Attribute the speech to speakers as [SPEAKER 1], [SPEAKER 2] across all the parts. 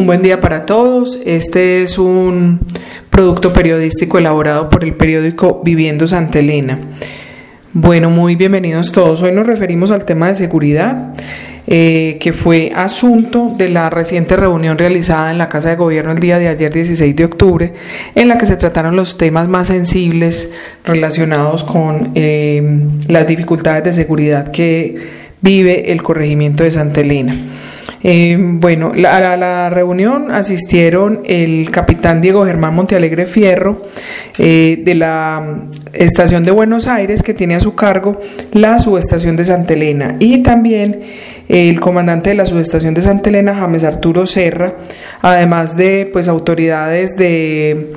[SPEAKER 1] Un buen día para todos. Este es un producto periodístico elaborado por el periódico Viviendo Santa Elena. Bueno, muy bienvenidos todos. Hoy nos referimos al tema de seguridad, eh, que fue asunto de la reciente reunión realizada en la Casa de Gobierno el día de ayer, 16 de octubre, en la que se trataron los temas más sensibles relacionados con eh, las dificultades de seguridad que vive el corregimiento de Santa Elena. Eh, bueno, a la, reunión asistieron el capitán Diego Germán Montealegre Fierro eh, de la estación de Buenos Aires, que tiene a su cargo la subestación de Santa Elena, y también el comandante de la subestación de Santa Elena, James Arturo Serra, además de pues autoridades de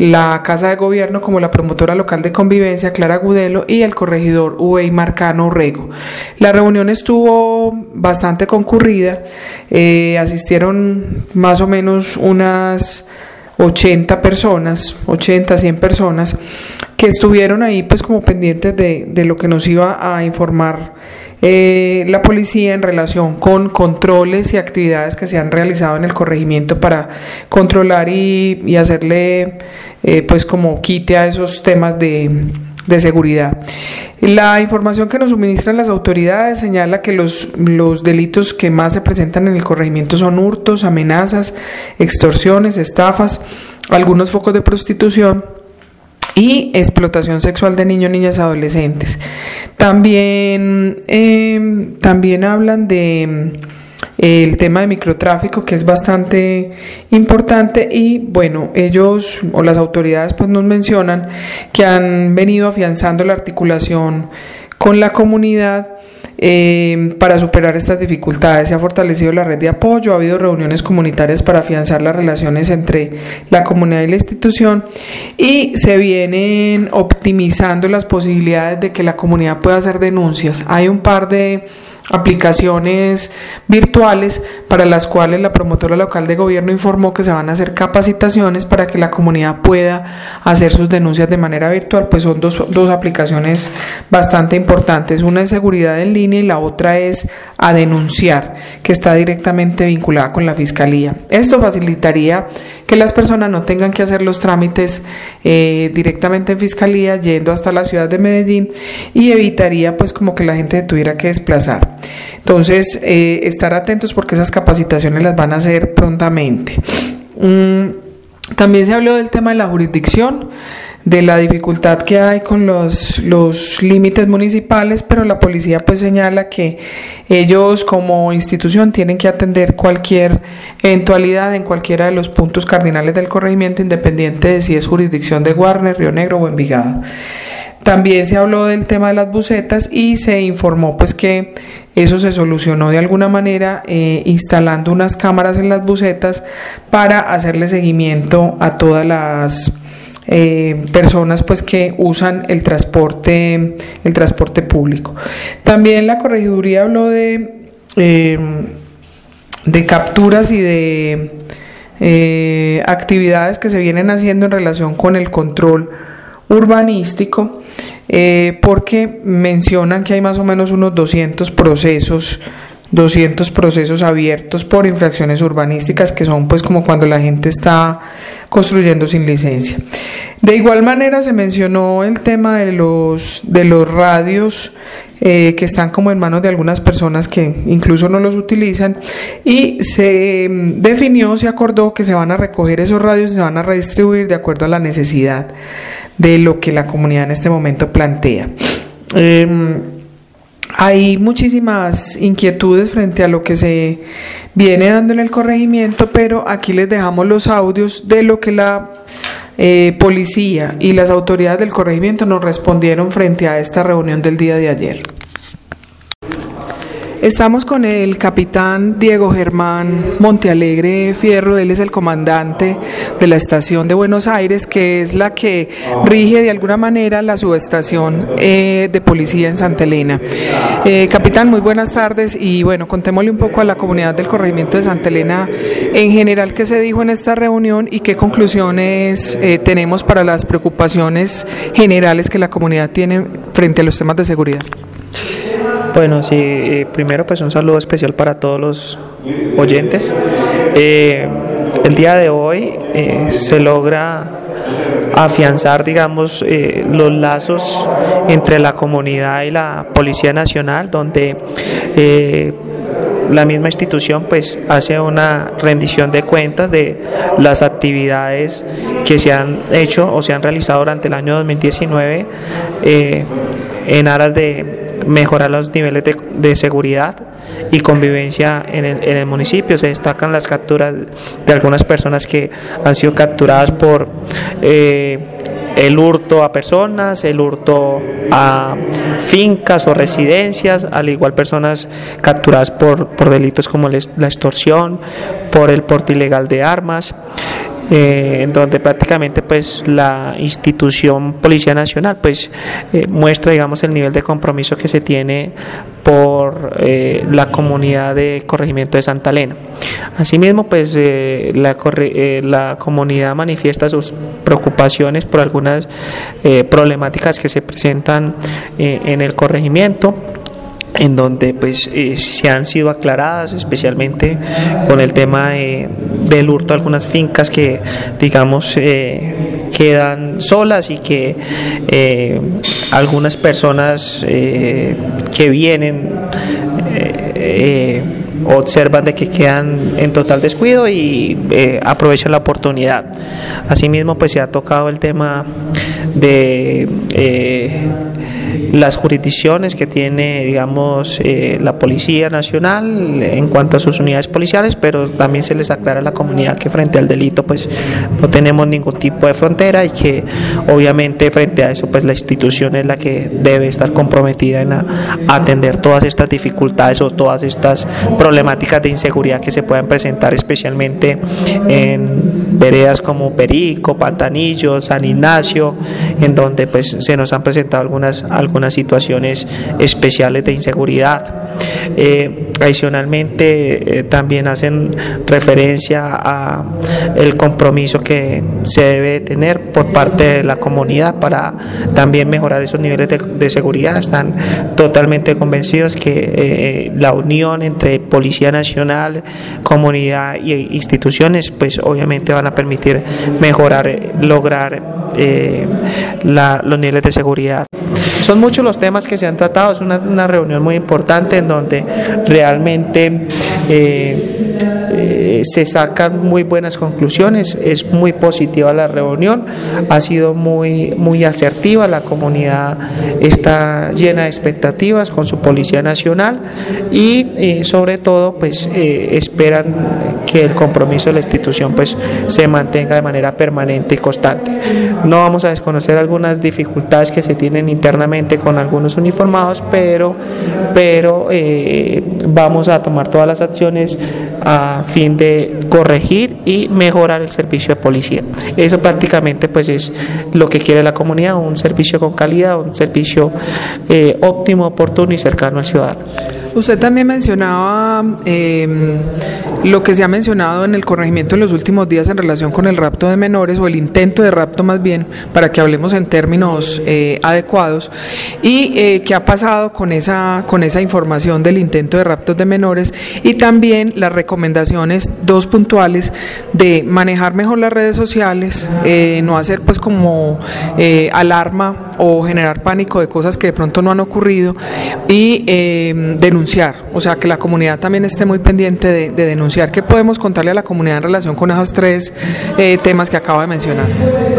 [SPEAKER 1] la Casa de Gobierno como la promotora local de convivencia Clara Gudelo y el corregidor Uey Marcano Rego. La reunión estuvo bastante concurrida, eh, asistieron más o menos unas 80 personas, 80, 100 personas que estuvieron ahí pues como pendientes de, de lo que nos iba a informar eh, la policía en relación con controles y actividades que se han realizado en el corregimiento para controlar y, hacerle eh, pues como quite a esos temas de, de seguridad. La información que nos suministran las autoridades señala que los, los, delitos que más se presentan en el corregimiento son hurtos, amenazas, extorsiones, estafas, algunos focos de prostitución y explotación sexual de niños, niñas adolescentes. También, em, también hablan de el tema de microtráfico que es bastante importante y bueno ellos o las autoridades pues nos mencionan que han venido afianzando la articulación con la comunidad eh, para superar estas dificultades. Se ha fortalecido la red de apoyo, ha habido reuniones comunitarias para afianzar las relaciones entre la comunidad y la institución y se vienen optimizando las posibilidades de que la comunidad pueda hacer denuncias. Hay un par de aplicaciones virtuales para las cuales la promotora local de gobierno informó que se van a hacer capacitaciones para que la comunidad pueda hacer sus denuncias de manera virtual, pues son dos, dos aplicaciones bastante importantes. Una es seguridad en línea y la otra es a denunciar, que está directamente vinculada con la fiscalía. Esto facilitaría que las personas no tengan que hacer los trámites eh, directamente en fiscalía, yendo hasta la ciudad de Medellín y evitaría pues como que la gente tuviera que desplazar. Entonces, eh, estar atentos porque esas capacitaciones las van a hacer prontamente. Mm, también se habló del tema de la jurisdicción de la dificultad que hay con los, los límites municipales, pero la policía pues señala que ellos como institución tienen que atender cualquier eventualidad en cualquiera de los puntos cardinales del corregimiento, independiente de si es jurisdicción de Guarner, Río Negro o Envigado. También se habló del tema de las bucetas y se informó pues que eso se solucionó de alguna manera eh, instalando unas cámaras en las bucetas para hacerle seguimiento a todas las eh, personas pues que usan el transporte el transporte público. También la corregiduría habló de em, de capturas y de eh, actividades que se vienen haciendo en relación con el control urbanístico eh, porque mencionan que hay más o menos unos 200 procesos 200 procesos abiertos por infracciones urbanísticas que son pues como cuando la gente está construyendo sin licencia. De igual manera se mencionó el tema de los, de los radios eh, que están como en manos de algunas personas que incluso no los utilizan y se mm, definió, se acordó que se van a recoger esos radios y se van a redistribuir de acuerdo a la necesidad de lo que la comunidad en este momento plantea. Em, hay muchísimas inquietudes frente a lo que se viene dando en el corregimiento, pero aquí les dejamos los audios de lo que la eh, policía y las autoridades del corregimiento nos respondieron frente a esta reunión del día de ayer. Estamos con el capitán Diego Germán Montealegre Fierro, él es el comandante de la estación de Buenos Aires, que es la que rige de alguna manera la subestación eh, de policía en Santa Elena. Eh, capitán, muy buenas tardes y bueno, contémosle un poco a la comunidad del corregimiento de Santa Elena en general qué se dijo en esta reunión y qué conclusiones eh, tenemos para las preocupaciones generales que la comunidad tiene frente a los temas de seguridad.
[SPEAKER 2] Bueno, sí, eh, primero pues un saludo especial para todos los oyentes. Eh, el día de hoy se logra afianzar, digamos, eh, los lazos entre la comunidad y la Policía Nacional, donde eh, la misma institución pues hace una rendición de cuentas de las actividades que se han hecho o se han realizado durante el año 2019 eh, en aras de mejorar los niveles de, seguridad y convivencia en el, en el, municipio. Se destacan las capturas de algunas personas que han sido capturadas por eh, el hurto a personas, el hurto a fincas o residencias, al igual personas capturadas por, por delitos como la extorsión, por el porte ilegal de armas. Eh, en donde prácticamente pues la institución Policía Nacional pues eh, muestra digamos el nivel de compromiso que se tiene por eh, la comunidad de corregimiento de Santa Elena. Asimismo pues la, la comunidad manifiesta sus preocupaciones por algunas problemáticas que se presentan en el corregimiento en donde pues eh, se han sido aclaradas especialmente con el tema del hurto de algunas fincas que digamos eh, quedan solas y que eh, algunas personas que vienen observan de que quedan en total descuido y aprovechan la oportunidad. Asimismo, pues se ha tocado el tema de las jurisdicciones que tiene, digamos, eh, la Policía Nacional en cuanto a sus unidades policiales, pero también se les aclara a la comunidad que frente al delito, pues no tenemos ningún tipo de frontera y que obviamente frente a eso, pues la institución es la que debe estar comprometida en atender todas estas dificultades o todas estas problemáticas de inseguridad que se puedan presentar, especialmente en veredas como Perico, Pantanillo, San Ignacio, en donde pues se nos han presentado algunas, algunas situaciones especiales de inseguridad. Eh, adicionalmente eh, también hacen referencia a el compromiso que se debe tener por parte de la comunidad para también mejorar esos niveles de, seguridad. Están totalmente convencidos que eh, la unión entre Policía Nacional, comunidad e instituciones, pues obviamente van a permitir mejorar, lograr los niveles de seguridad. Son muchos los temas que se han tratado, es una, una reunión muy importante en donde realmente eh, eh, se sacan muy buenas conclusiones, es muy positiva la reunión, ha sido muy, muy asertiva, la comunidad está llena de expectativas con su Policía Nacional y eh, sobre todo pues esperan que el compromiso de la institución pues se mantenga de manera permanente y constante. No vamos a desconocer algunas dificultades que se tienen internamente con algunos uniformados, pero, pero vamos a tomar todas las acciones a fin de corregir y mejorar el servicio de policía. Eso prácticamente pues es lo que quiere la comunidad, un servicio con calidad, un servicio eh, óptimo, oportuno y cercano al ciudadano.
[SPEAKER 1] Usted también mencionaba em, lo que se ha mencionado en el corregimiento en los últimos días en relación con el rapto de menores o el intento de rapto más bien, para que hablemos en términos eh, adecuados, y eh, qué ha pasado con esa, con esa información del intento de raptos de menores y también las recomendaciones, dos puntuales, de manejar mejor las redes sociales, eh, no hacer pues como alarma o generar pánico de cosas que de pronto no han ocurrido y em, denunciar, o sea, que la comunidad también esté muy pendiente de, denunciar. ¿Qué podemos contarle a la comunidad en relación con esos tres eh, temas que acabo de mencionar?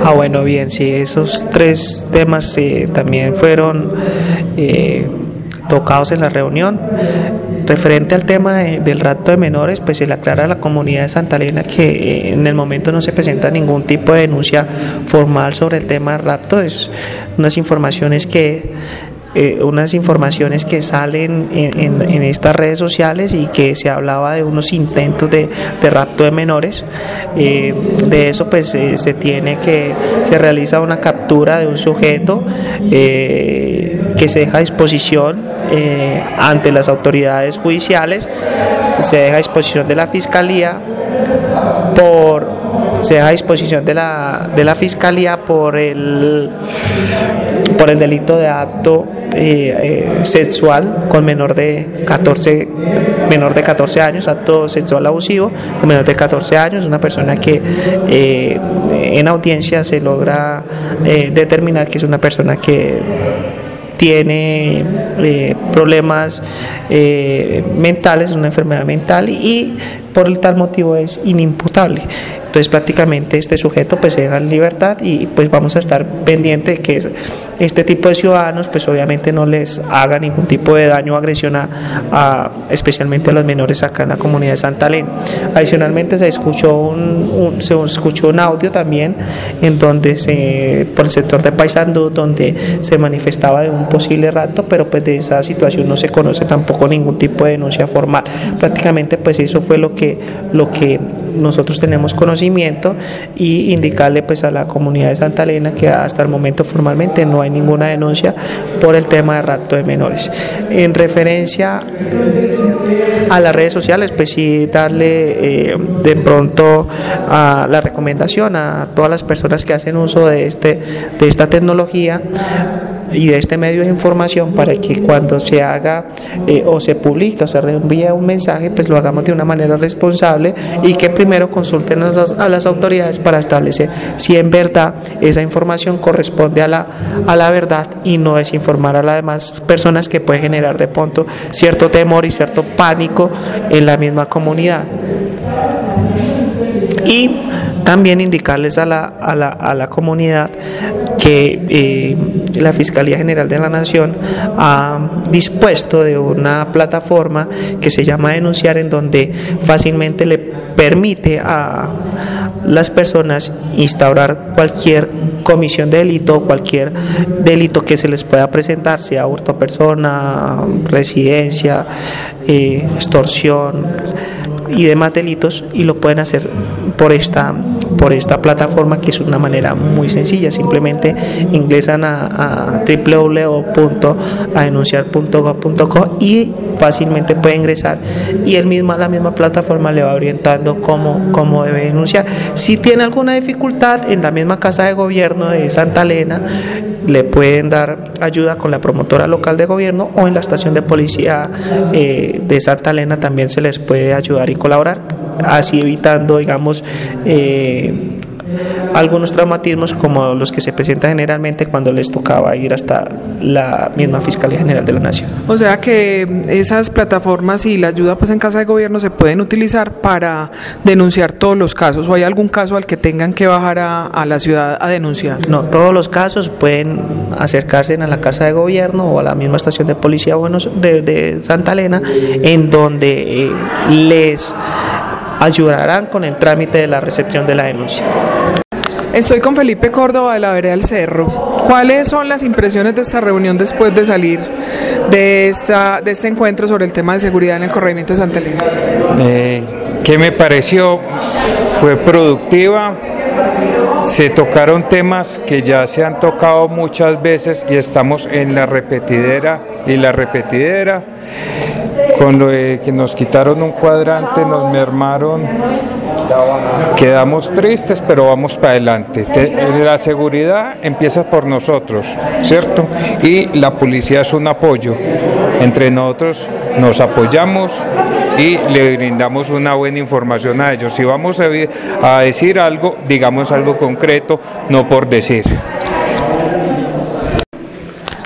[SPEAKER 2] Ah, bueno, bien, sí, esos tres temas eh, también fueron eh, tocados en la reunión. Referente al tema del rapto de menores, pues se le aclara a la comunidad de Santa Elena que en el momento no se presenta ningún tipo de denuncia formal sobre el tema del rapto, es unas informaciones que eh, unas informaciones que salen en, estas redes sociales y que se hablaba de unos intentos de, de rapto de menores. Eh, de eso pues eh, se tiene que, se realiza una captura de un sujeto que se deja a disposición ante las autoridades judiciales, se deja a disposición de la fiscalía por se deja a disposición de la, de la fiscalía por el por el delito de acto eh, sexual con menor de 14 menor de 14 años, acto sexual abusivo con menor de 14 años, una persona que en audiencia se logra determinar que es una persona que tiene eh, problemas eh, mentales, una enfermedad mental y por el tal motivo es inimputable. Entonces prácticamente este sujeto pues se deja en libertad y pues vamos a estar pendiente de que este tipo de ciudadanos pues obviamente no les haga ningún tipo de daño o agresión a, especialmente a los menores acá en la comunidad de Santa Elena. Adicionalmente se escuchó un, se escuchó un audio también en donde se por el sector de Paysandú donde se manifestaba de un posible rato pero pues de esa situación no se conoce tampoco ningún tipo de denuncia formal. Prácticamente pues eso fue lo que lo que nosotros tenemos y indicarle pues a la comunidad de Santa Elena que hasta el momento formalmente no hay ninguna denuncia por el tema de rapto de menores. En referencia a las redes sociales, pues sí darle eh, de pronto a la recomendación a todas las personas que hacen uso de, este, de esta tecnología y de este medio de información para que cuando se haga eh, o se publica o se reenvía un mensaje, pues lo hagamos de una manera responsable y que primero consulten a las, a las autoridades para establecer si en verdad esa información corresponde a la, a la verdad y no es informar a las demás personas que puede generar de pronto cierto temor y cierto pánico en la misma comunidad. Y también indicarles a la, a la, a la comunidad que eh, la Fiscalía General de la Nación ha dispuesto de una plataforma que se llama Denunciar, en donde fácilmente le permite a las personas instaurar cualquier comisión de delito, cualquier delito que se les pueda presentar, sea hurto a persona, residencia, eh, extorsión y demás delitos, y lo pueden hacer por esta por esta plataforma que es una manera muy sencilla. Simplemente ingresan a, a www.adenunciar.gov.co y fácilmente puede ingresar y él mismo, la misma plataforma le va orientando cómo, cómo debe denunciar. Si tiene alguna dificultad, en la misma casa de gobierno de Santa Elena le pueden dar ayuda con la promotora local de gobierno o en la estación de policía eh, de Santa Elena también se les puede ayudar y colaborar, así evitando, digamos, eh, algunos traumatismos como los que se presentan generalmente cuando les tocaba ir hasta la misma Fiscalía General de la Nación.
[SPEAKER 1] O sea que esas plataformas y la ayuda pues en casa de gobierno se pueden utilizar para denunciar todos los casos o hay algún caso al que tengan que bajar a, la ciudad a denunciar.
[SPEAKER 2] No, todos los casos pueden acercarse a la casa de gobierno o a la misma estación de policía de, de Santa Elena en donde eh, les ayudarán con el trámite de la recepción de la denuncia.
[SPEAKER 1] Estoy con Felipe Córdoba de la Vereda del Cerro. ¿Cuáles son las impresiones de esta reunión después de salir de, esta, de este encuentro sobre el tema de seguridad en el corregimiento de Santa Elena?
[SPEAKER 3] Eh, ¿Qué me pareció? Fue productiva. Se tocaron temas que ya se han tocado muchas veces y estamos en la repetidera y la repetidera. Con lo de que nos quitaron un cuadrante, nos mermaron Quedamos tristes, pero vamos para adelante. La seguridad empieza por nosotros, ¿cierto? Y la policía es un apoyo. Entre nosotros nos apoyamos y le brindamos una buena información a ellos. Si vamos a, decir algo, digamos algo concreto, no por decir.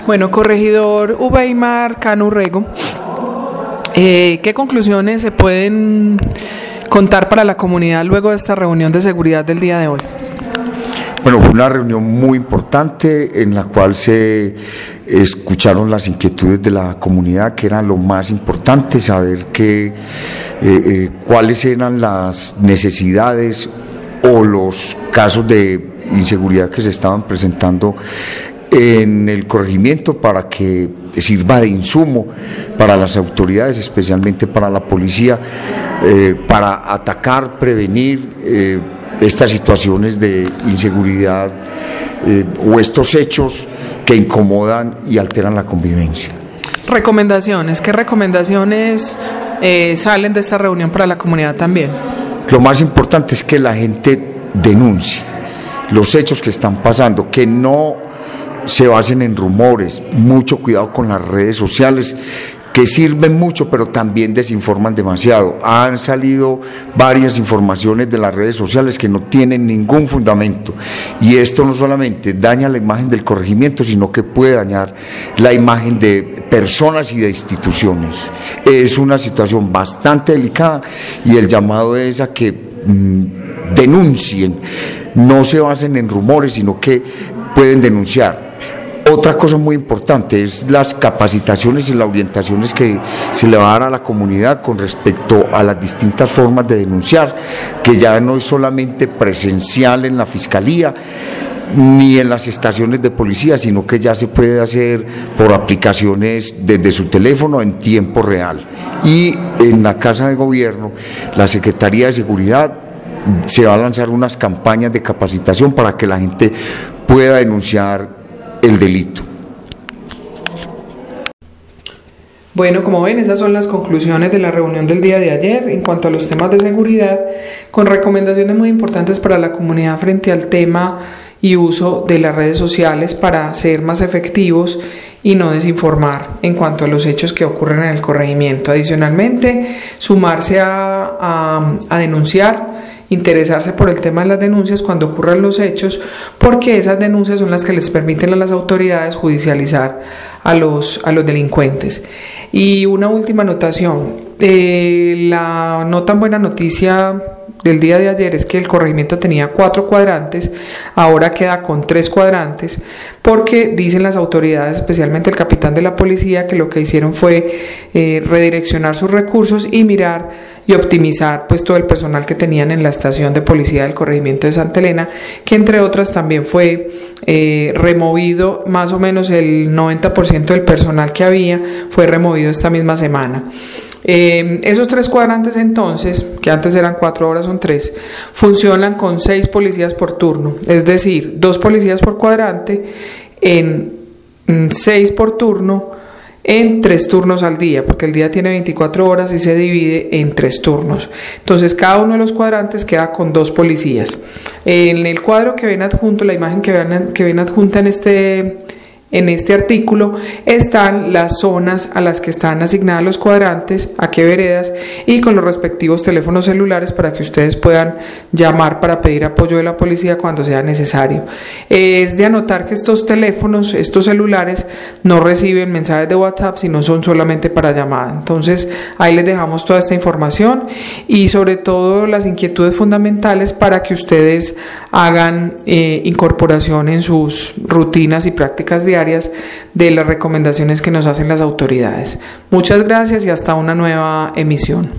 [SPEAKER 1] Bueno, corregidor Ubeimar Canurrego, eh, ¿qué conclusiones se pueden contar para la comunidad luego de esta reunión de seguridad del día de hoy?
[SPEAKER 4] Bueno, fue una reunión muy importante en la cual se escucharon las inquietudes de la comunidad, que era lo más importante, saber que, eh, eh, cuáles eran las necesidades o los casos de inseguridad que se estaban presentando en el corregimiento para que sirva de insumo para las autoridades, especialmente para la policía, eh, para atacar, prevenir eh, estas situaciones de inseguridad eh, o estos hechos que incomodan y alteran la convivencia.
[SPEAKER 1] Recomendaciones, ¿qué recomendaciones salen de esta reunión para la comunidad también?
[SPEAKER 4] Lo más importante es que la gente denuncie los hechos que están pasando, que no se basen en rumores, mucho cuidado con las redes sociales que sirven mucho, pero también desinforman demasiado. Han salido varias informaciones de las redes sociales que no tienen ningún fundamento. Y esto no solamente daña la imagen del corregimiento, sino que puede dañar la imagen de personas y de instituciones. Es una situación bastante delicada y el llamado es a que mm, denuncien, no se basen en rumores, sino que pueden denunciar otra cosa muy importante es las capacitaciones y las orientaciones que se le va a dar a la comunidad con respecto a las distintas formas de denunciar, que ya no es solamente presencial en la fiscalía, ni en las estaciones de policía, sino que ya se puede hacer por aplicaciones desde su teléfono en tiempo real. Y en la Casa de Gobierno, la Secretaría de Seguridad se va a lanzar unas campañas de capacitación para que la gente pueda denunciar el delito.
[SPEAKER 1] Bueno, como ven, esas son las conclusiones de la reunión del día de ayer en cuanto a los temas de seguridad, con recomendaciones muy importantes para la comunidad frente al tema y uso de las redes sociales para ser más efectivos y no desinformar en cuanto a los hechos que ocurren en el corregimiento. Adicionalmente, sumarse a, a denunciar interesarse por el tema de las denuncias cuando ocurran los hechos, porque esas denuncias son las que les permiten a las autoridades judicializar a los, a los delincuentes. Y una última anotación, eh, la no tan buena noticia del día de ayer es que el corregimiento tenía cuatro cuadrantes, ahora queda con tres cuadrantes, porque dicen las autoridades, especialmente el capitán de la policía, que lo que hicieron fue eh, redireccionar sus recursos y mirar y optimizar pues todo el personal que tenían en la estación de policía del corregimiento de Santa Elena, que entre otras también fue eh, removido más o menos el 90% del personal que había fue removido esta misma semana. Eh, esos tres cuadrantes entonces, que antes eran cuatro horas, son tres, funcionan con seis policías por turno, es decir, dos policías por cuadrante en mm, seis por turno en tres turnos al día, porque el día tiene 24 horas y se divide en tres turnos. Entonces, cada uno de los cuadrantes queda con dos policías. En el cuadro que ven adjunto, la imagen que ven, que ven adjunta en este en este artículo están las zonas a las que están asignadas los cuadrantes, a qué veredas y con los respectivos teléfonos celulares para que ustedes puedan llamar para pedir apoyo de la policía cuando sea necesario. Es de anotar que estos teléfonos, estos celulares, no reciben mensajes de WhatsApp, sino son solamente para llamada. Entonces ahí les dejamos toda esta información y sobre todo las inquietudes fundamentales para que ustedes hagan eh, incorporación en sus rutinas y prácticas de las recomendaciones que nos hacen las autoridades. Muchas gracias y hasta una nueva emisión.